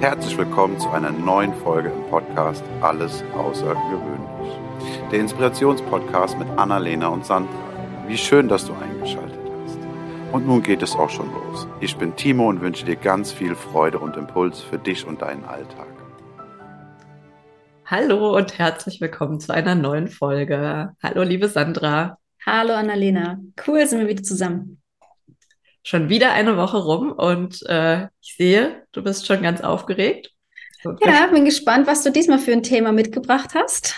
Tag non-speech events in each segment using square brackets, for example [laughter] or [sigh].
Herzlich willkommen zu einer neuen Folge im Podcast Alles Außergewöhnlich. Der Inspirationspodcast mit Annalena und Sandra. Wie schön, dass du eingeschaltet hast. Und nun geht es auch schon los. Ich bin Timo und wünsche dir ganz viel Freude und Impuls für dich und deinen Alltag. Hallo und herzlich willkommen zu einer neuen Folge. Hallo, liebe Sandra. Hallo, Annalena. Cool, sind wir wieder zusammen schon wieder eine Woche rum und äh, ich sehe, du bist schon ganz aufgeregt. Ja, bin gespannt, was du diesmal für ein Thema mitgebracht hast.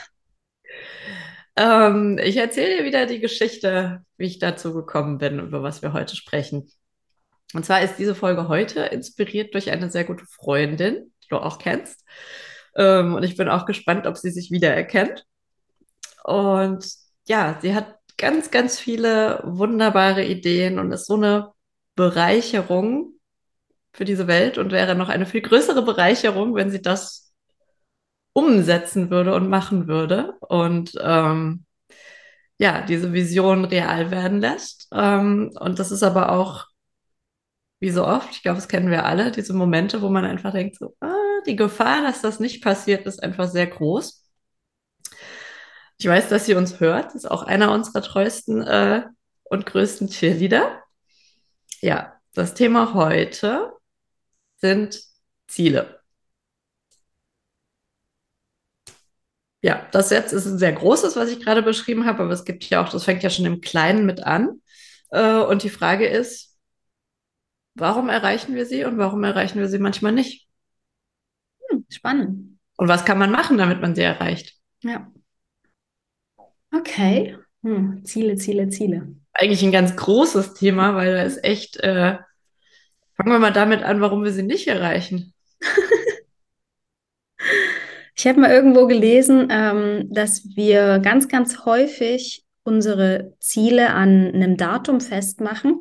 Ähm, ich erzähle dir wieder die Geschichte, wie ich dazu gekommen bin, über was wir heute sprechen. Und zwar ist diese Folge heute inspiriert durch eine sehr gute Freundin, die du auch kennst. Ähm, und ich bin auch gespannt, ob sie sich wiedererkennt. Und ja, sie hat ganz, ganz viele wunderbare Ideen und ist so eine Bereicherung für diese Welt und wäre noch eine viel größere Bereicherung, wenn sie das umsetzen würde und machen würde und ähm, ja, diese Vision real werden lässt. Ähm, und das ist aber auch, wie so oft, ich glaube, das kennen wir alle, diese Momente, wo man einfach denkt, so, ah, die Gefahr, dass das nicht passiert, ist einfach sehr groß. Ich weiß, dass sie uns hört, ist auch einer unserer treuesten äh, und größten Cheerleader. Ja, das Thema heute sind Ziele. Ja, das jetzt ist ein sehr großes, was ich gerade beschrieben habe, aber es gibt ja auch, das fängt ja schon im Kleinen mit an. Äh, und die Frage ist, warum erreichen wir sie und warum erreichen wir sie manchmal nicht? Hm, spannend. Und was kann man machen, damit man sie erreicht? Ja. Okay. Hm, Ziele, Ziele, Ziele eigentlich ein ganz großes Thema, weil da ist echt, äh, fangen wir mal damit an, warum wir sie nicht erreichen. [laughs] ich habe mal irgendwo gelesen, ähm, dass wir ganz, ganz häufig unsere Ziele an einem Datum festmachen.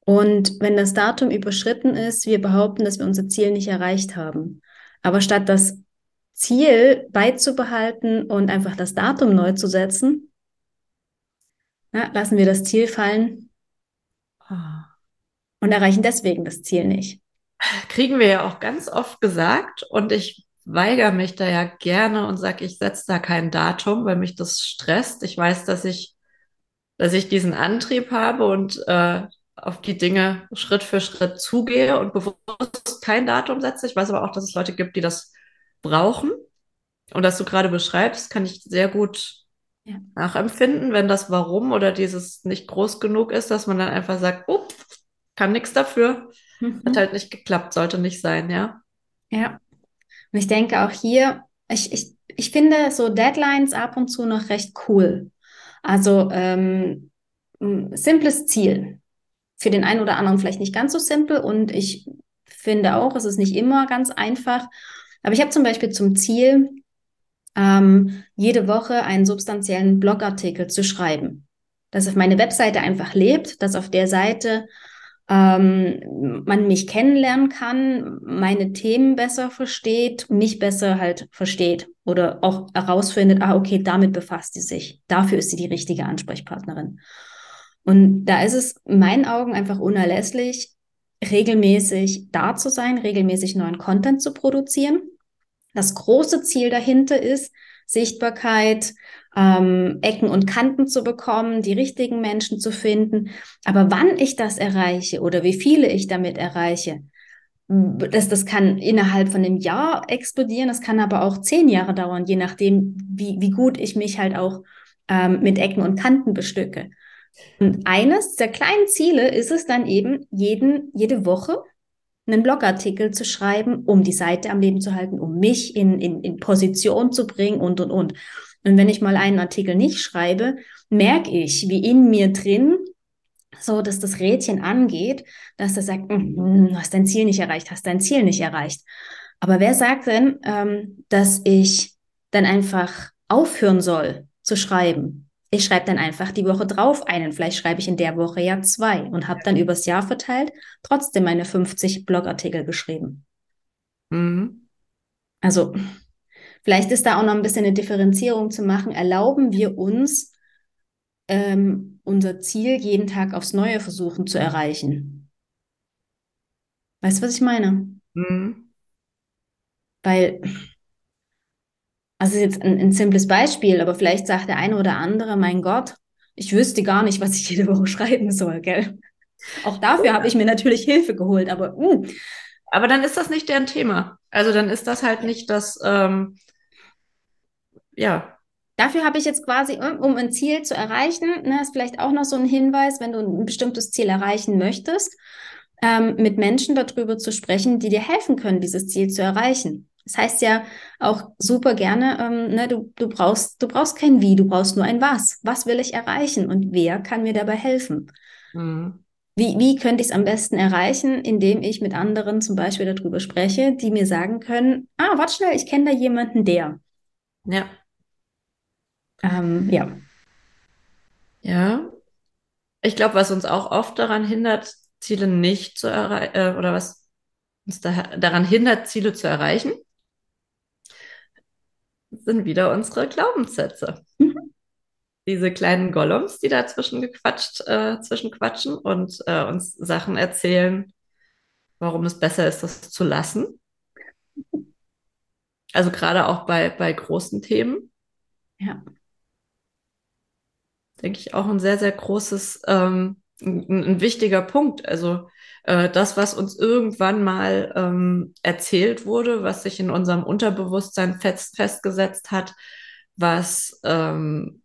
Und wenn das Datum überschritten ist, wir behaupten, dass wir unser Ziel nicht erreicht haben. Aber statt das Ziel beizubehalten und einfach das Datum neu zu setzen, ja, lassen wir das Ziel fallen ah. und erreichen deswegen das Ziel nicht. Kriegen wir ja auch ganz oft gesagt und ich weigere mich da ja gerne und sage, ich setze da kein Datum, weil mich das stresst. Ich weiß, dass ich, dass ich diesen Antrieb habe und äh, auf die Dinge Schritt für Schritt zugehe und bewusst kein Datum setze. Ich weiß aber auch, dass es Leute gibt, die das brauchen. Und das du gerade beschreibst, kann ich sehr gut ja. nachempfinden, wenn das Warum oder dieses nicht groß genug ist, dass man dann einfach sagt, oh, kann nichts dafür. Mhm. Hat halt nicht geklappt, sollte nicht sein, ja. Ja. Und ich denke auch hier, ich, ich, ich finde so Deadlines ab und zu noch recht cool. Also ähm, simples Ziel. Für den einen oder anderen vielleicht nicht ganz so simpel und ich finde auch, es ist nicht immer ganz einfach. Aber ich habe zum Beispiel zum Ziel, ähm, jede Woche einen substanziellen Blogartikel zu schreiben. Dass auf meine Webseite einfach lebt, dass auf der Seite ähm, man mich kennenlernen kann, meine Themen besser versteht, mich besser halt versteht oder auch herausfindet, ah, okay, damit befasst sie sich. Dafür ist sie die richtige Ansprechpartnerin. Und da ist es in meinen Augen einfach unerlässlich, regelmäßig da zu sein, regelmäßig neuen Content zu produzieren das große Ziel dahinter ist, Sichtbarkeit, ähm, Ecken und Kanten zu bekommen, die richtigen Menschen zu finden. Aber wann ich das erreiche oder wie viele ich damit erreiche, das, das kann innerhalb von einem Jahr explodieren, das kann aber auch zehn Jahre dauern, je nachdem, wie, wie gut ich mich halt auch ähm, mit Ecken und Kanten bestücke. Und eines der kleinen Ziele ist es dann eben, jeden, jede Woche einen Blogartikel zu schreiben, um die Seite am Leben zu halten, um mich in, in, in Position zu bringen und, und, und. Und wenn ich mal einen Artikel nicht schreibe, merke ich, wie in mir drin so, dass das Rädchen angeht, dass er sagt, mm, hast dein Ziel nicht erreicht, hast dein Ziel nicht erreicht. Aber wer sagt denn, ähm, dass ich dann einfach aufhören soll zu schreiben? Ich schreibe dann einfach die Woche drauf einen. Vielleicht schreibe ich in der Woche ja zwei und habe dann übers Jahr verteilt trotzdem meine 50 Blogartikel geschrieben. Mhm. Also vielleicht ist da auch noch ein bisschen eine Differenzierung zu machen. Erlauben wir uns, ähm, unser Ziel jeden Tag aufs Neue versuchen zu erreichen? Weißt du, was ich meine? Mhm. Weil, also ist jetzt ein, ein simples Beispiel, aber vielleicht sagt der eine oder andere, mein Gott, ich wüsste gar nicht, was ich jede Woche [laughs] schreiben soll, gell? Auch dafür habe ich mir natürlich Hilfe geholt, aber uh. Aber dann ist das nicht deren Thema. Also dann ist das halt nicht das, ähm, ja. Dafür habe ich jetzt quasi, um ein Ziel zu erreichen, ne, ist vielleicht auch noch so ein Hinweis, wenn du ein bestimmtes Ziel erreichen möchtest, ähm, mit Menschen darüber zu sprechen, die dir helfen können, dieses Ziel zu erreichen. Das heißt ja auch super gerne, ähm, ne, du, du, brauchst, du brauchst kein Wie, du brauchst nur ein Was. Was will ich erreichen und wer kann mir dabei helfen? Mhm. Wie, wie könnte ich es am besten erreichen, indem ich mit anderen zum Beispiel darüber spreche, die mir sagen können, ah, warte schnell, ich kenne da jemanden, der. Ja. Ähm, ja. Ja. Ich glaube, was uns auch oft daran hindert, Ziele nicht zu erreichen, äh, oder was uns da, daran hindert, Ziele zu erreichen, sind wieder unsere Glaubenssätze. Mhm diese kleinen Gollums, die dazwischen gequatscht, äh, zwischenquatschen und äh, uns Sachen erzählen, warum es besser ist, das zu lassen. Also gerade auch bei, bei großen Themen. Ja. Denke ich auch ein sehr, sehr großes, ähm, ein, ein, wichtiger Punkt. Also äh, das, was uns irgendwann mal ähm, erzählt wurde, was sich in unserem Unterbewusstsein fest, festgesetzt hat, was ähm,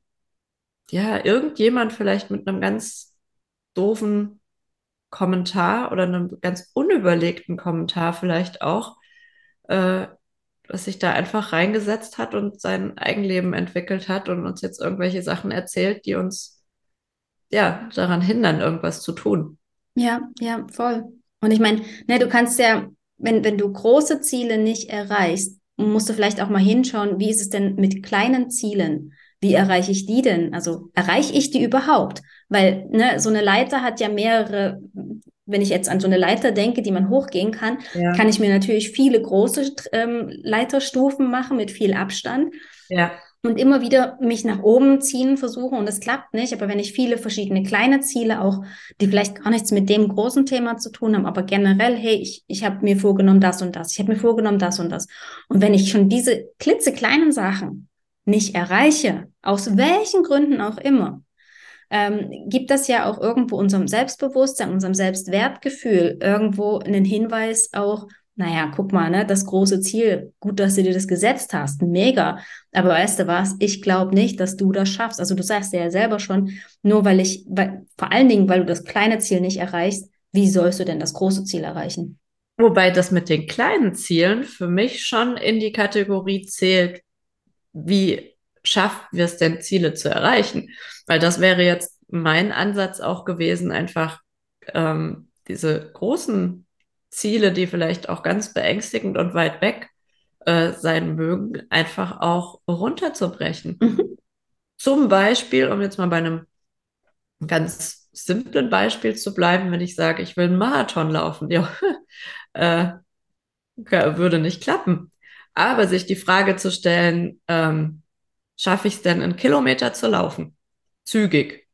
ja, irgendjemand vielleicht mit einem ganz doofen Kommentar oder einem ganz unüberlegten Kommentar vielleicht auch, äh, was sich da einfach reingesetzt hat und sein Eigenleben entwickelt hat und uns jetzt irgendwelche Sachen erzählt, die uns ja daran hindern, irgendwas zu tun. Ja, ja, voll. Und ich meine, ne, du kannst ja, wenn, wenn du große Ziele nicht erreichst, musst du vielleicht auch mal hinschauen, wie ist es denn mit kleinen Zielen? Wie erreiche ich die denn? Also erreiche ich die überhaupt? Weil ne, so eine Leiter hat ja mehrere, wenn ich jetzt an so eine Leiter denke, die man hochgehen kann, ja. kann ich mir natürlich viele große ähm, Leiterstufen machen mit viel Abstand. Ja. Und immer wieder mich nach oben ziehen versuchen und es klappt nicht. Aber wenn ich viele verschiedene kleine Ziele auch, die vielleicht gar nichts mit dem großen Thema zu tun haben, aber generell, hey, ich, ich habe mir vorgenommen das und das, ich habe mir vorgenommen das und das. Und wenn ich schon diese klitzekleinen Sachen nicht erreiche, aus welchen Gründen auch immer, ähm, gibt das ja auch irgendwo unserem Selbstbewusstsein, unserem Selbstwertgefühl irgendwo einen Hinweis auch, naja, guck mal, ne, das große Ziel, gut, dass du dir das gesetzt hast, mega. Aber weißt du was, ich glaube nicht, dass du das schaffst. Also du sagst ja selber schon, nur weil ich, weil, vor allen Dingen, weil du das kleine Ziel nicht erreichst, wie sollst du denn das große Ziel erreichen? Wobei das mit den kleinen Zielen für mich schon in die Kategorie zählt, wie schaffen wir es denn, Ziele zu erreichen? Weil das wäre jetzt mein Ansatz auch gewesen, einfach ähm, diese großen Ziele, die vielleicht auch ganz beängstigend und weit weg äh, sein mögen, einfach auch runterzubrechen. Mhm. Zum Beispiel, um jetzt mal bei einem ganz simplen Beispiel zu bleiben, wenn ich sage, ich will einen Marathon laufen, ja, [laughs] äh, würde nicht klappen. Aber sich die Frage zu stellen, ähm, schaffe ich es denn, einen Kilometer zu laufen? Zügig.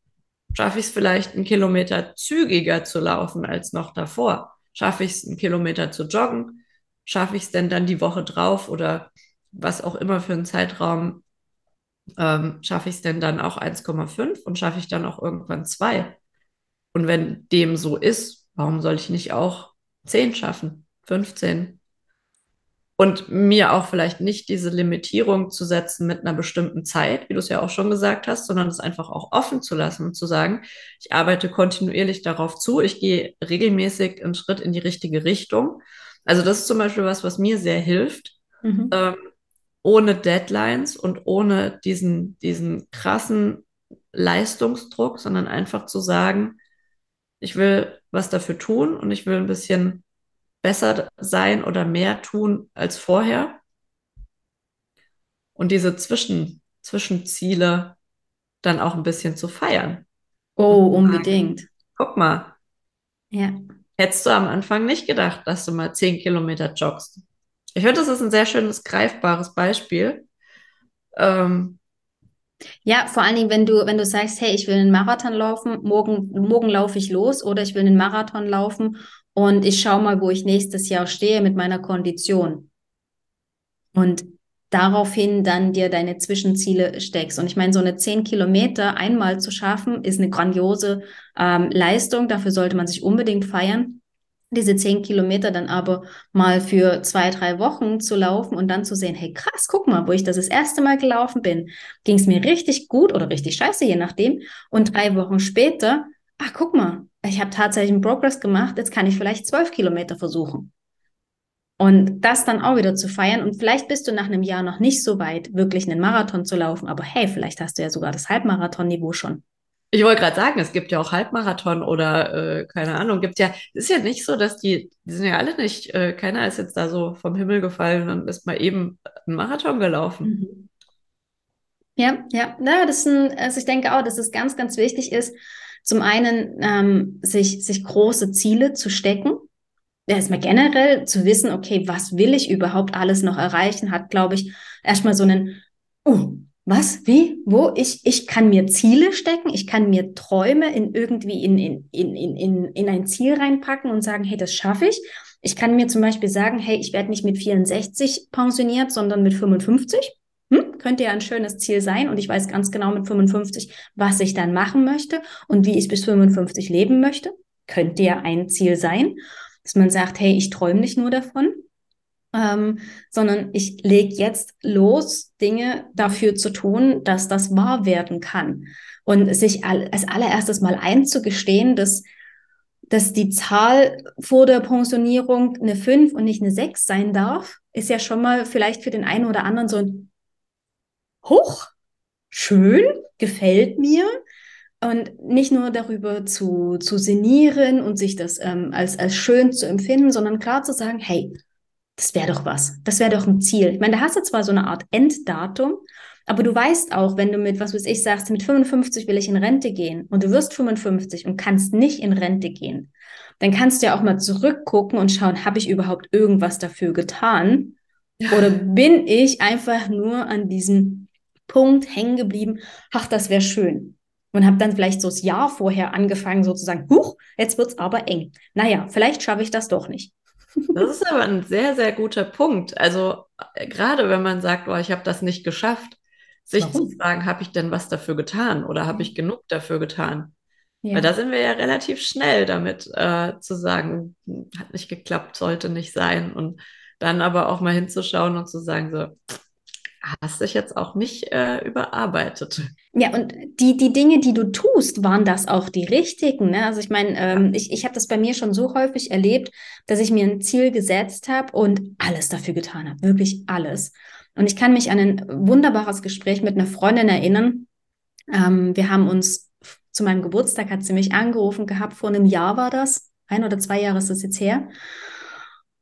Schaffe ich es vielleicht, einen Kilometer zügiger zu laufen als noch davor? Schaffe ich es, einen Kilometer zu joggen? Schaffe ich es denn dann die Woche drauf oder was auch immer für einen Zeitraum? Ähm, schaffe ich es denn dann auch 1,5 und schaffe ich dann auch irgendwann 2? Und wenn dem so ist, warum soll ich nicht auch 10 schaffen, 15, und mir auch vielleicht nicht diese Limitierung zu setzen mit einer bestimmten Zeit, wie du es ja auch schon gesagt hast, sondern es einfach auch offen zu lassen und zu sagen, ich arbeite kontinuierlich darauf zu, ich gehe regelmäßig einen Schritt in die richtige Richtung. Also das ist zum Beispiel was, was mir sehr hilft, mhm. ähm, ohne Deadlines und ohne diesen, diesen krassen Leistungsdruck, sondern einfach zu sagen, ich will was dafür tun und ich will ein bisschen besser sein oder mehr tun als vorher. Und diese Zwischen, Zwischenziele dann auch ein bisschen zu feiern. Oh, unbedingt. Guck mal. Ja. Hättest du am Anfang nicht gedacht, dass du mal zehn Kilometer joggst. Ich finde, das ist ein sehr schönes, greifbares Beispiel. Ähm, ja, vor allen Dingen, wenn du, wenn du sagst, hey, ich will einen Marathon laufen, morgen, morgen laufe ich los oder ich will einen Marathon laufen und ich schaue mal, wo ich nächstes Jahr stehe mit meiner Kondition. Und daraufhin dann dir deine Zwischenziele steckst. Und ich meine, so eine 10 Kilometer einmal zu schaffen, ist eine grandiose ähm, Leistung. Dafür sollte man sich unbedingt feiern. Diese 10 Kilometer dann aber mal für zwei, drei Wochen zu laufen und dann zu sehen, hey krass, guck mal, wo ich das das erste Mal gelaufen bin, ging es mir richtig gut oder richtig scheiße, je nachdem. Und drei Wochen später, ach guck mal, ich habe tatsächlich einen Progress gemacht, jetzt kann ich vielleicht zwölf Kilometer versuchen. Und das dann auch wieder zu feiern. Und vielleicht bist du nach einem Jahr noch nicht so weit, wirklich einen Marathon zu laufen. Aber hey, vielleicht hast du ja sogar das Halbmarathon-Niveau schon. Ich wollte gerade sagen, es gibt ja auch Halbmarathon oder äh, keine Ahnung, gibt ja, ist ja nicht so, dass die, die sind ja alle nicht, äh, keiner ist jetzt da so vom Himmel gefallen und ist mal eben einen Marathon gelaufen. Mhm. Ja, ja, ja, das ist ein, also ich denke auch, dass es ganz, ganz wichtig ist, zum einen ähm, sich, sich große Ziele zu stecken, erstmal generell zu wissen, okay, was will ich überhaupt alles noch erreichen, hat, glaube ich, erstmal so einen, uh, was, wie, wo, ich, ich kann mir Ziele stecken, ich kann mir Träume in irgendwie in, in, in, in, in ein Ziel reinpacken und sagen, hey, das schaffe ich. Ich kann mir zum Beispiel sagen, hey, ich werde nicht mit 64 pensioniert, sondern mit 55. Könnte ja ein schönes Ziel sein und ich weiß ganz genau mit 55, was ich dann machen möchte und wie ich bis 55 leben möchte. Könnte ja ein Ziel sein dass man sagt, hey, ich träume nicht nur davon, ähm, sondern ich lege jetzt los, Dinge dafür zu tun, dass das wahr werden kann. Und sich als allererstes mal einzugestehen, dass, dass die Zahl vor der Pensionierung eine 5 und nicht eine 6 sein darf, ist ja schon mal vielleicht für den einen oder anderen so ein Hoch, schön, gefällt mir. Und nicht nur darüber zu, zu sinnieren und sich das ähm, als, als schön zu empfinden, sondern klar zu sagen, hey, das wäre doch was. Das wäre doch ein Ziel. Ich meine, da hast du zwar so eine Art Enddatum, aber du weißt auch, wenn du mit, was weiß ich, sagst, mit 55 will ich in Rente gehen und du wirst 55 und kannst nicht in Rente gehen, dann kannst du ja auch mal zurückgucken und schauen, habe ich überhaupt irgendwas dafür getan? Oder bin ich einfach nur an diesem Punkt hängen geblieben, ach, das wäre schön und habe dann vielleicht so das Jahr vorher angefangen, sozusagen, huch, jetzt wird's aber eng. Naja, vielleicht schaffe ich das doch nicht. Das ist aber ein sehr, sehr guter Punkt. Also äh, gerade wenn man sagt, oh, ich habe das nicht geschafft, sich Warum? zu fragen, habe ich denn was dafür getan oder habe ich genug dafür getan? Ja. Weil da sind wir ja relativ schnell damit äh, zu sagen, hat nicht geklappt, sollte nicht sein. Und dann aber auch mal hinzuschauen und zu sagen, so, hast dich jetzt auch nicht äh, überarbeitet. Ja, und die, die Dinge, die du tust, waren das auch die richtigen. Ne? Also ich meine, ähm, ich, ich habe das bei mir schon so häufig erlebt, dass ich mir ein Ziel gesetzt habe und alles dafür getan habe. Wirklich alles. Und ich kann mich an ein wunderbares Gespräch mit einer Freundin erinnern. Ähm, wir haben uns zu meinem Geburtstag, hat sie mich angerufen gehabt, vor einem Jahr war das. Ein oder zwei Jahre ist das jetzt her.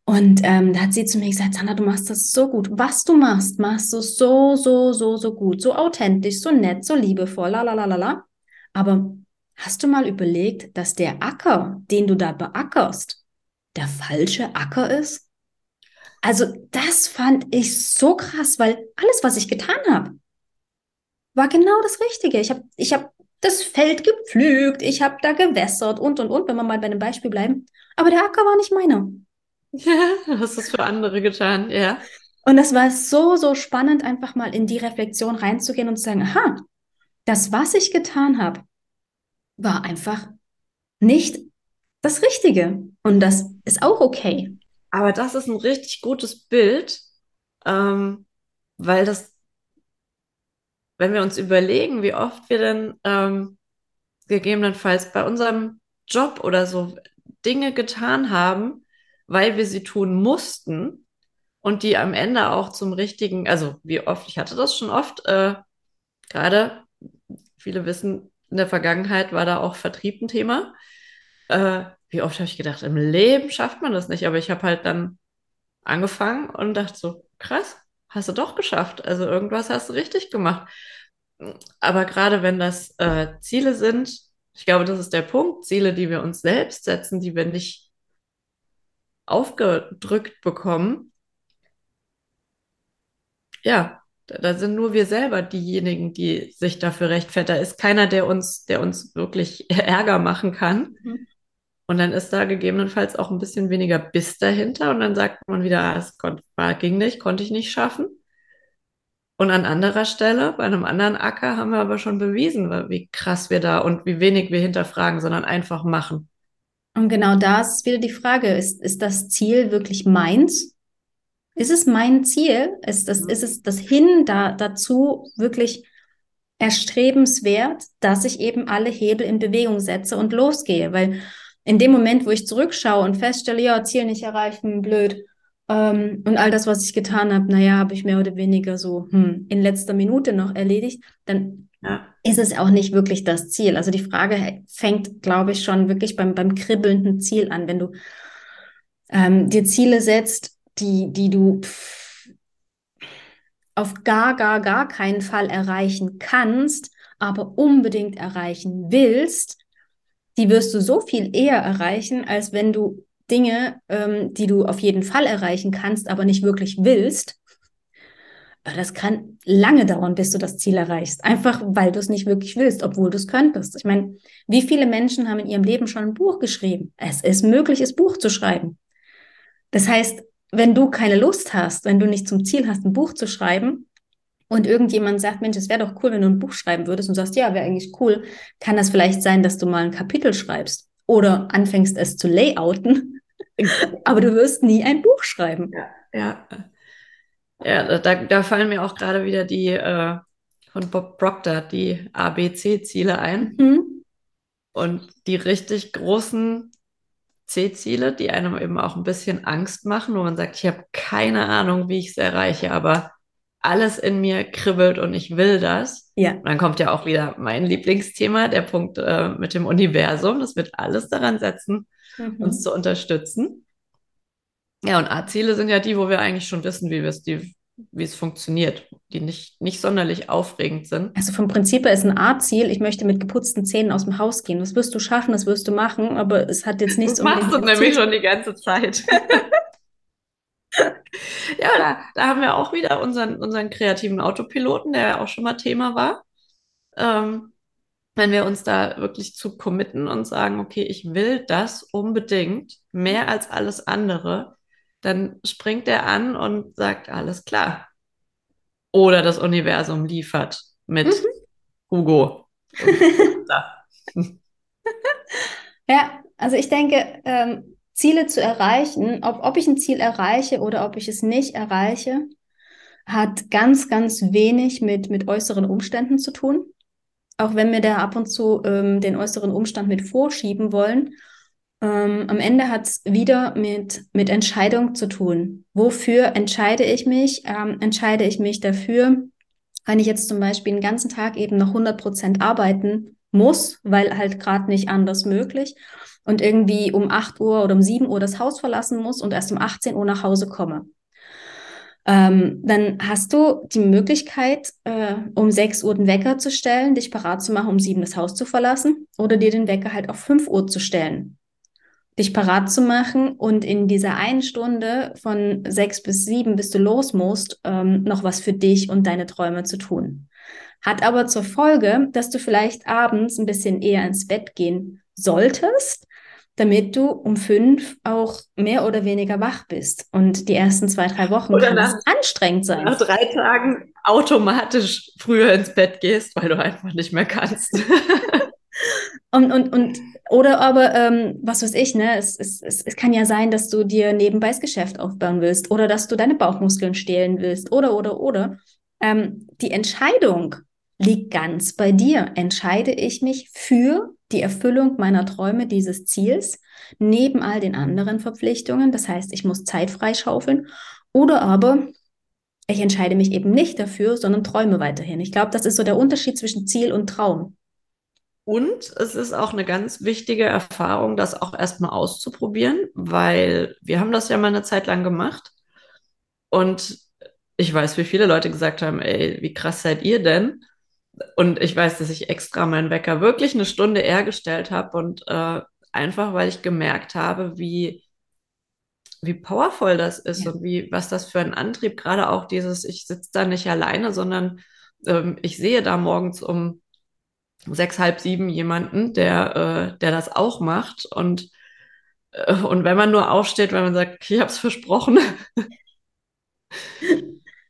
Und ähm, da hat sie zu mir gesagt, Sandra, du machst das so gut. Was du machst, machst du so, so, so, so gut, so authentisch, so nett, so liebevoll, la, la, la, la. Aber hast du mal überlegt, dass der Acker, den du da beackerst, der falsche Acker ist? Also das fand ich so krass, weil alles, was ich getan habe, war genau das Richtige. Ich habe ich hab das Feld gepflügt, ich habe da gewässert und, und, und, wenn wir mal bei dem Beispiel bleiben. Aber der Acker war nicht meiner. Ja, hast es für andere getan, ja. Und das war so, so spannend, einfach mal in die Reflexion reinzugehen und zu sagen, aha, das, was ich getan habe, war einfach nicht das Richtige. Und das ist auch okay. Aber das ist ein richtig gutes Bild, ähm, weil das, wenn wir uns überlegen, wie oft wir denn ähm, gegebenenfalls bei unserem Job oder so Dinge getan haben, weil wir sie tun mussten und die am Ende auch zum richtigen, also wie oft, ich hatte das schon oft, äh, gerade, viele wissen, in der Vergangenheit war da auch Vertrieb ein Thema. Äh, wie oft habe ich gedacht, im Leben schafft man das nicht, aber ich habe halt dann angefangen und dachte so, krass, hast du doch geschafft. Also irgendwas hast du richtig gemacht. Aber gerade wenn das äh, Ziele sind, ich glaube, das ist der Punkt, Ziele, die wir uns selbst setzen, die wir nicht aufgedrückt bekommen, ja, da, da sind nur wir selber diejenigen, die sich dafür rechtfertigen. Da ist keiner, der uns, der uns wirklich [laughs] Ärger machen kann. Mhm. Und dann ist da gegebenenfalls auch ein bisschen weniger Biss dahinter und dann sagt man wieder, ah, es war, ging nicht, konnte ich nicht schaffen. Und an anderer Stelle, bei einem anderen Acker, haben wir aber schon bewiesen, wie krass wir da und wie wenig wir hinterfragen, sondern einfach machen. Und genau da ist wieder die Frage, ist, ist das Ziel wirklich meins? Ist es mein Ziel? Ist, das, ist es das Hin da, dazu wirklich erstrebenswert, dass ich eben alle Hebel in Bewegung setze und losgehe? Weil in dem Moment, wo ich zurückschaue und feststelle, ja, Ziel nicht erreichen, blöd, ähm, und all das, was ich getan habe, naja, habe ich mehr oder weniger so hm, in letzter Minute noch erledigt, dann ja. ist es auch nicht wirklich das Ziel. Also die Frage fängt, glaube ich, schon wirklich beim, beim kribbelnden Ziel an. Wenn du ähm, dir Ziele setzt, die, die du pff, auf gar, gar, gar keinen Fall erreichen kannst, aber unbedingt erreichen willst, die wirst du so viel eher erreichen, als wenn du Dinge, ähm, die du auf jeden Fall erreichen kannst, aber nicht wirklich willst. Das kann lange dauern, bis du das Ziel erreichst. Einfach weil du es nicht wirklich willst, obwohl du es könntest. Ich meine, wie viele Menschen haben in ihrem Leben schon ein Buch geschrieben? Es ist möglich, das Buch zu schreiben. Das heißt, wenn du keine Lust hast, wenn du nicht zum Ziel hast, ein Buch zu schreiben, und irgendjemand sagt, Mensch, es wäre doch cool, wenn du ein Buch schreiben würdest und sagst, ja, wäre eigentlich cool, kann das vielleicht sein, dass du mal ein Kapitel schreibst oder anfängst es zu layouten, [laughs] aber du wirst nie ein Buch schreiben. Ja, ja. Ja da, da fallen mir auch gerade wieder die äh, von Bob Proctor, die ABC-Ziele ein. Mhm. Und die richtig großen C-Ziele, die einem eben auch ein bisschen Angst machen, wo man sagt, ich habe keine Ahnung, wie ich es erreiche, aber alles in mir kribbelt und ich will das. Ja. Und dann kommt ja auch wieder mein Lieblingsthema, der Punkt äh, mit dem Universum. Das wird alles daran setzen, mhm. uns zu unterstützen. Ja, und A-Ziele sind ja die, wo wir eigentlich schon wissen, wie es die, wie es funktioniert, die nicht, nicht sonderlich aufregend sind. Also vom Prinzip her ist ein A-Ziel, ich möchte mit geputzten Zähnen aus dem Haus gehen. Das wirst du schaffen, das wirst du machen, aber es hat jetzt nichts Das machst du nämlich schon die ganze Zeit. [laughs] ja, da, da haben wir auch wieder unseren, unseren kreativen Autopiloten, der ja auch schon mal Thema war. Ähm, wenn wir uns da wirklich zu committen und sagen, okay, ich will das unbedingt, mehr als alles andere, dann springt er an und sagt, alles klar. Oder das Universum liefert mit mhm. Hugo. [laughs] [laughs] ja, also ich denke, ähm, Ziele zu erreichen, ob, ob ich ein Ziel erreiche oder ob ich es nicht erreiche, hat ganz, ganz wenig mit, mit äußeren Umständen zu tun. Auch wenn wir da ab und zu ähm, den äußeren Umstand mit vorschieben wollen. Ähm, am Ende hat es wieder mit, mit Entscheidung zu tun. Wofür entscheide ich mich? Ähm, entscheide ich mich dafür, wenn ich jetzt zum Beispiel den ganzen Tag eben noch 100 Prozent arbeiten muss, weil halt gerade nicht anders möglich und irgendwie um 8 Uhr oder um 7 Uhr das Haus verlassen muss und erst um 18 Uhr nach Hause komme. Ähm, dann hast du die Möglichkeit, äh, um 6 Uhr den Wecker zu stellen, dich parat zu machen, um 7 das Haus zu verlassen oder dir den Wecker halt auf 5 Uhr zu stellen. Dich parat zu machen und in dieser einen Stunde von 6 bis 7, bis du los musst, ähm, noch was für dich und deine Träume zu tun. Hat aber zur Folge, dass du vielleicht abends ein bisschen eher ins Bett gehen solltest, damit du um fünf auch mehr oder weniger wach bist. Und die ersten zwei, drei Wochen oder kann nach, es anstrengend sein. Nach drei Tagen automatisch früher ins Bett gehst, weil du einfach nicht mehr kannst. [laughs] und, und, und, oder aber, ähm, was weiß ich, ne, es, es, es, es kann ja sein, dass du dir nebenbei das Geschäft aufbauen willst oder dass du deine Bauchmuskeln stehlen willst oder, oder, oder. Ähm, die Entscheidung liegt ganz bei dir. Entscheide ich mich für die Erfüllung meiner Träume, dieses Ziels, neben all den anderen Verpflichtungen. Das heißt, ich muss Zeit freischaufeln. Oder aber ich entscheide mich eben nicht dafür, sondern träume weiterhin. Ich glaube, das ist so der Unterschied zwischen Ziel und Traum. Und es ist auch eine ganz wichtige Erfahrung, das auch erstmal auszuprobieren, weil wir haben das ja mal eine Zeit lang gemacht. Und ich weiß, wie viele Leute gesagt haben, ey, wie krass seid ihr denn? und ich weiß, dass ich extra meinen Wecker wirklich eine Stunde eher gestellt habe und äh, einfach, weil ich gemerkt habe, wie, wie powerful das ist ja. und wie, was das für ein Antrieb, gerade auch dieses, ich sitze da nicht alleine, sondern ähm, ich sehe da morgens um sechs, halb sieben jemanden, der, äh, der das auch macht und Äh, und wenn man nur aufsteht, wenn man sagt, ich habe es versprochen. [laughs]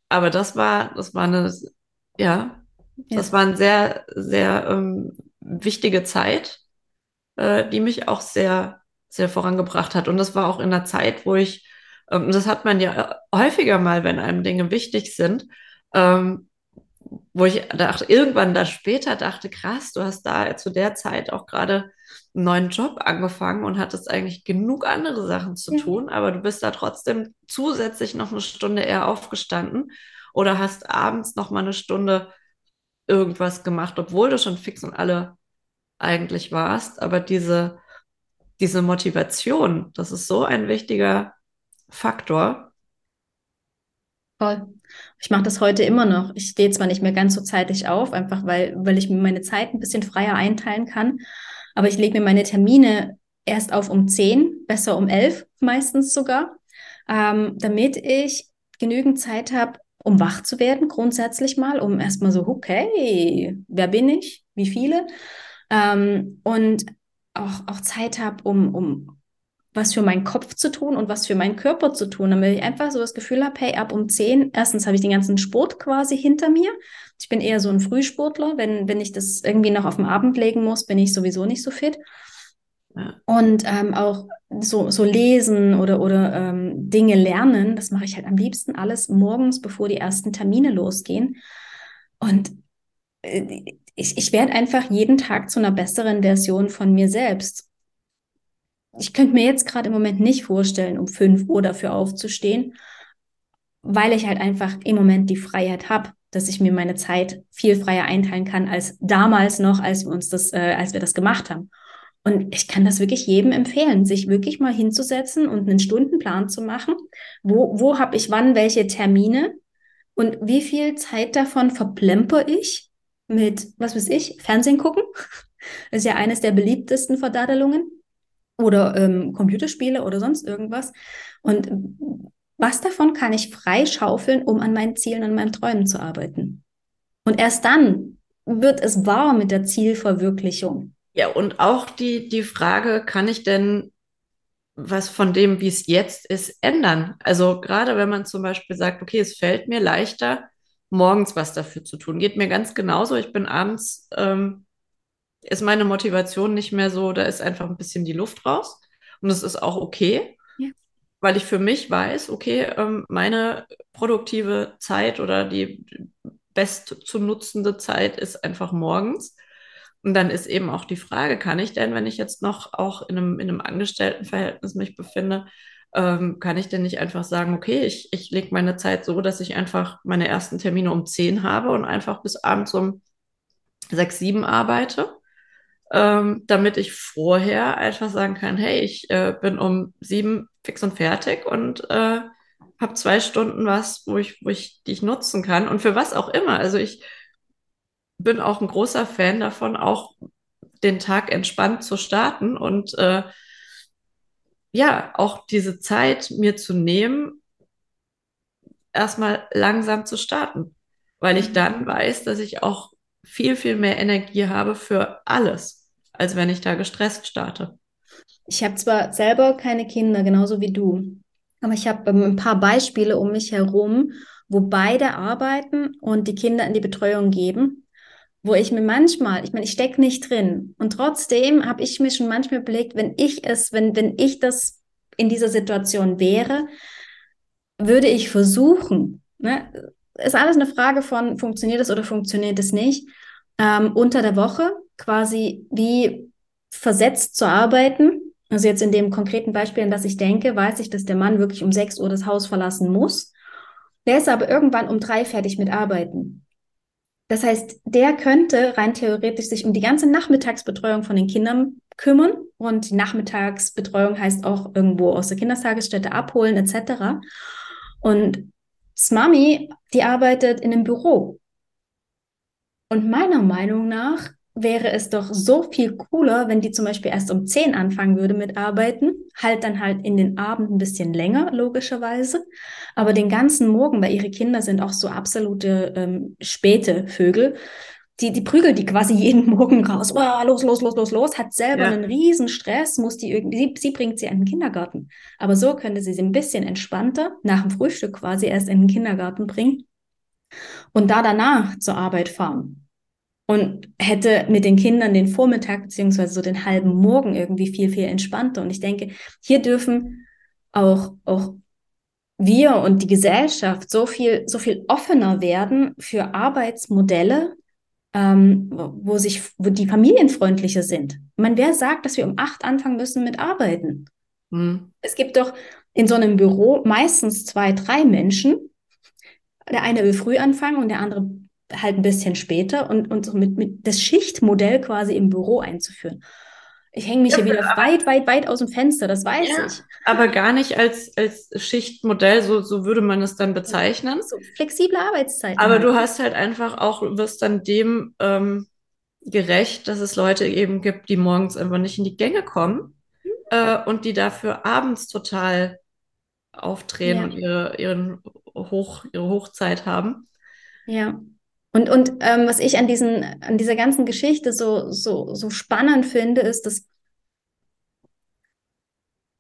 Aber das war, das war eine, ja, ja. das war eine sehr, sehr ähm, wichtige Zeit, äh, die mich auch sehr, sehr vorangebracht hat. Und das war auch in einer Zeit, wo ich, ähm, das hat man ja häufiger mal, wenn einem Dinge wichtig sind, ähm, wo ich dachte, irgendwann da später dachte, krass, du hast da zu der Zeit auch gerade einen neuen Job angefangen und hattest eigentlich genug andere Sachen zu ja. tun, aber du bist da trotzdem zusätzlich noch eine Stunde eher aufgestanden oder hast abends noch mal eine Stunde irgendwas gemacht, obwohl du schon fix und alle eigentlich warst. Aber diese, diese Motivation, das ist so ein wichtiger Faktor. Voll. Ich mache das heute immer noch. Ich stehe zwar nicht mehr ganz so zeitig auf, einfach weil, weil ich mir meine Zeit ein bisschen freier einteilen kann. Aber ich lege mir meine Termine erst auf um 10, besser um 11 meistens sogar, ähm, damit ich genügend Zeit habe, um wach zu werden, grundsätzlich mal, um erstmal so, okay, wer bin ich? Wie viele? Ähm, und auch, auch Zeit habe, um, um was für meinen Kopf zu tun und was für meinen Körper zu tun, damit ich einfach so das Gefühl habe, hey, ab um 10, erstens habe ich den ganzen Sport quasi hinter mir. Ich bin eher so ein Frühsportler. Wenn, wenn ich das irgendwie noch auf den Abend legen muss, bin ich sowieso nicht so fit. Und ähm, auch so, so lesen oder, oder ähm, Dinge lernen, das mache ich halt am liebsten alles morgens, bevor die ersten Termine losgehen. Und äh, ich, ich werde einfach jeden Tag zu einer besseren Version von mir selbst. Ich könnte mir jetzt gerade im Moment nicht vorstellen, um 5 Uhr dafür aufzustehen, weil ich halt einfach im Moment die Freiheit habe, dass ich mir meine Zeit viel freier einteilen kann als damals noch, als wir uns das, äh, als wir das gemacht haben. Und ich kann das wirklich jedem empfehlen, sich wirklich mal hinzusetzen und einen Stundenplan zu machen. Wo, wo habe ich wann welche Termine und wie viel Zeit davon verplemper ich mit, was weiß ich, Fernsehen gucken? [laughs] Das ist ja eines der beliebtesten Verdadelungen. Oder ähm, Computerspiele oder sonst irgendwas. Und was davon kann ich freischaufeln, um an meinen Zielen, an meinen Träumen zu arbeiten? Und erst dann wird es wahr mit der Zielverwirklichung. Ja, und auch die, die Frage, kann ich denn was von dem, wie es jetzt ist, ändern? Also gerade wenn man zum Beispiel sagt, okay, es fällt mir leichter, morgens was dafür zu tun. Geht mir ganz genauso. Ich bin abends, ähm, ist meine Motivation nicht mehr so, da ist einfach ein bisschen die Luft raus. Und das ist auch okay, ja. weil ich für mich weiß, okay, ähm, meine produktive Zeit oder die best zu nutzende Zeit ist einfach morgens. Und dann ist eben auch die Frage, kann ich denn, wenn ich jetzt noch auch in einem, in einem Angestelltenverhältnis mich befinde, ähm, kann ich denn nicht einfach sagen, okay, ich, ich lege meine Zeit so, dass ich einfach meine ersten Termine um 10 habe und einfach bis abends um 6, 7 arbeite, ähm, damit ich vorher einfach sagen kann, hey, ich äh, bin um 7 fix und fertig und äh, habe zwei Stunden was, wo ich, wo ich, die ich nutzen kann und für was auch immer. Also ich bin auch ein großer Fan davon, auch den Tag entspannt zu starten und äh, ja, auch diese Zeit mir zu nehmen, erstmal langsam zu starten, weil ich dann mhm. weiß, dass ich auch viel, viel mehr Energie habe für alles, als wenn ich da gestresst starte. Ich habe zwar selber keine Kinder, genauso wie du, aber ich habe ähm, ein paar Beispiele um mich herum, wo beide arbeiten und die Kinder in die Betreuung geben wo ich mir manchmal, ich meine, ich stecke nicht drin. Und trotzdem habe ich mir schon manchmal überlegt, wenn ich es, wenn, wenn ich das in dieser Situation wäre, würde ich versuchen, ne, ist alles eine Frage von, funktioniert es oder funktioniert es nicht, ähm, unter der Woche quasi wie versetzt zu arbeiten. Also jetzt in dem konkreten Beispiel, an das ich denke, weiß ich, dass der Mann wirklich um 6 Uhr das Haus verlassen muss. Der ist aber irgendwann um drei fertig mit Arbeiten. Das heißt, der könnte rein theoretisch sich um die ganze Nachmittagsbetreuung von den Kindern kümmern. Und die Nachmittagsbetreuung heißt auch irgendwo aus der Kindertagesstätte abholen etc. Und Smami, die arbeitet in einem Büro. Und meiner Meinung nach wäre es doch so viel cooler, wenn die zum Beispiel erst um 10 anfangen würde mit Arbeiten, halt dann halt in den Abend ein bisschen länger, logischerweise, aber den ganzen Morgen, weil ihre Kinder sind auch so absolute ähm, späte Vögel, die, die prügelt die quasi [laughs] jeden Morgen raus. Oh, los, los, los, los, los. Hat selber ja. einen riesen Stress, muss die irgendwie, sie, sie bringt sie in den Kindergarten. Aber so könnte sie sie ein bisschen entspannter nach dem Frühstück quasi erst in den Kindergarten bringen und da danach zur Arbeit fahren. Und hätte mit den Kindern den Vormittag beziehungsweise so den halben Morgen irgendwie viel, viel entspannter. Und ich denke, hier dürfen auch, auch wir und die Gesellschaft so viel, so viel offener werden für Arbeitsmodelle, ähm, wo sich, wo die familienfreundlicher sind. Man, wer sagt, dass wir um acht anfangen müssen mit Arbeiten? Hm. Es gibt doch in so einem Büro meistens zwei, drei Menschen. Der eine will früh anfangen und der andere halt ein bisschen später und, und so mit, mit das Schichtmodell quasi im Büro einzuführen. Ich hänge mich ja, hier wieder weit, weit, weit aus dem Fenster, das weiß ja, ich. Aber gar nicht als, als Schichtmodell, so, so würde man es dann bezeichnen. So flexible Arbeitszeiten. Aber halt. du hast halt einfach auch, wirst dann dem ähm, gerecht, dass es Leute eben gibt, die morgens einfach nicht in die Gänge kommen mhm. äh, und die dafür abends total aufdrehen ja. und ihre, ihren Hoch, ihre Hochzeit haben. Ja. Und, und ähm, was ich an, diesen, an dieser ganzen Geschichte so, so, so spannend finde, ist, dass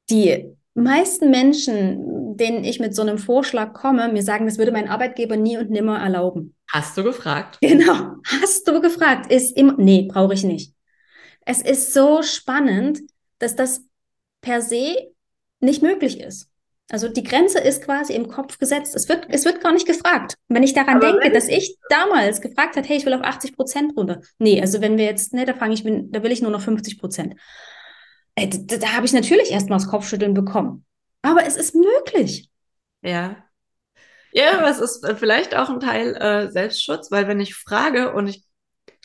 die meisten Menschen, denen ich mit so einem Vorschlag komme, mir sagen, das würde mein Arbeitgeber nie und nimmer erlauben. Hast du gefragt? [laughs] Genau, hast du gefragt. Ist immer, nee, brauche ich nicht. Es ist so spannend, dass das per se nicht möglich ist. Also die Grenze ist quasi im Kopf gesetzt. Es wird, es wird gar nicht gefragt. Wenn ich daran Aber denke, dass ich damals gefragt habe, hey, ich will auf 80 Prozent runter. Nee, also wenn wir jetzt, ne, da fange ich, da will ich nur noch 50 Prozent. Äh, da, da habe ich natürlich erstmal das Kopfschütteln bekommen. Aber es ist möglich. Ja. Ja, aber es ist vielleicht auch ein Teil äh, Selbstschutz, weil wenn ich frage und ich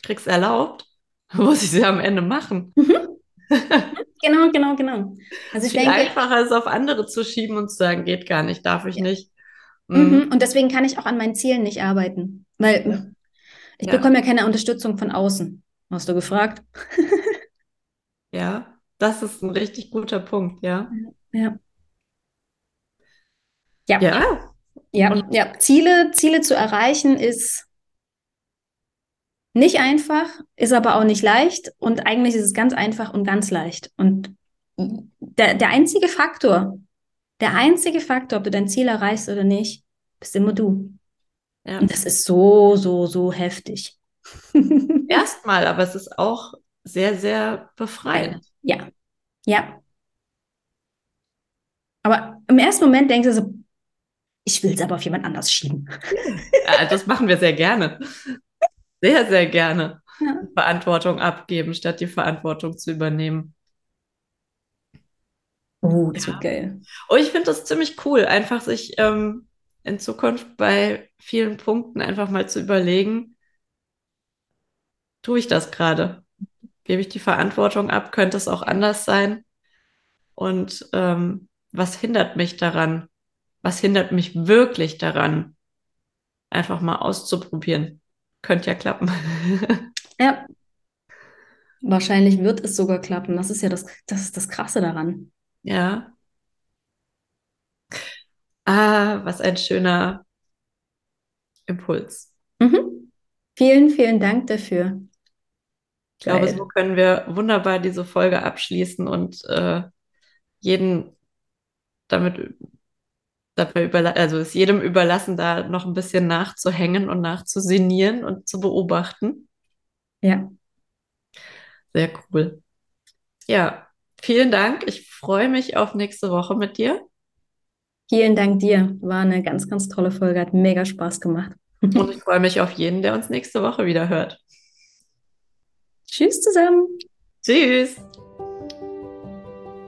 krieg's erlaubt, [laughs] muss ich sie am Ende machen. Mhm. [laughs] Genau, genau, genau. Also ich Viel denke, einfacher ist auf andere zu schieben und zu sagen, geht gar nicht, darf ich ja. nicht. Mhm. mhm. Und deswegen kann ich auch an meinen Zielen nicht arbeiten, weil ja. ich ja. bekomme ja keine Unterstützung von außen. Hast du gefragt? [laughs] ja, das ist ein richtig guter Punkt, ja. Ja. Ja. Ja. Ja, ja. Ziele, Ziele zu erreichen ist nicht einfach, ist aber auch nicht leicht und eigentlich ist es ganz einfach und ganz leicht. Und der, der einzige Faktor, der einzige Faktor, ob du dein Ziel erreichst oder nicht, bist immer du. Ja. Und das ist so, so, so heftig. [laughs] Erstmal, aber es ist auch sehr, sehr befreiend. Ja, ja. Aber im ersten Moment denkst du so, ich will es aber auf jemand anders schieben. Ja, das machen wir sehr gerne sehr, sehr gerne ja. Verantwortung abgeben, statt die Verantwortung zu übernehmen. Oh, das ja. geil. Oh, ich finde das ziemlich cool, einfach sich ähm, in Zukunft bei vielen Punkten einfach mal zu überlegen, tue ich das gerade? Gebe ich die Verantwortung ab? Könnte es auch anders sein? Und ähm, was hindert mich daran? Was hindert mich wirklich daran, einfach mal auszuprobieren? Könnte ja klappen. [laughs] ja. Wahrscheinlich wird es sogar klappen. Das ist ja das, das, ist das Krasse daran. Ja. Ah, was ein schöner Impuls. Mhm. Vielen, vielen Dank dafür. Ich glaube, so können wir wunderbar diese Folge abschließen und äh, jeden damit dabei überla also ist jedem überlassen, da noch ein bisschen nachzuhängen und nachzusinieren und zu beobachten. Ja. Sehr cool. Ja, vielen Dank. Ich freue mich auf nächste Woche mit dir. Vielen Dank dir. War eine ganz, ganz tolle Folge. Hat mega Spaß gemacht. [laughs] Und ich freue mich auf jeden, der uns nächste Woche wieder hört. Tschüss zusammen. Tschüss.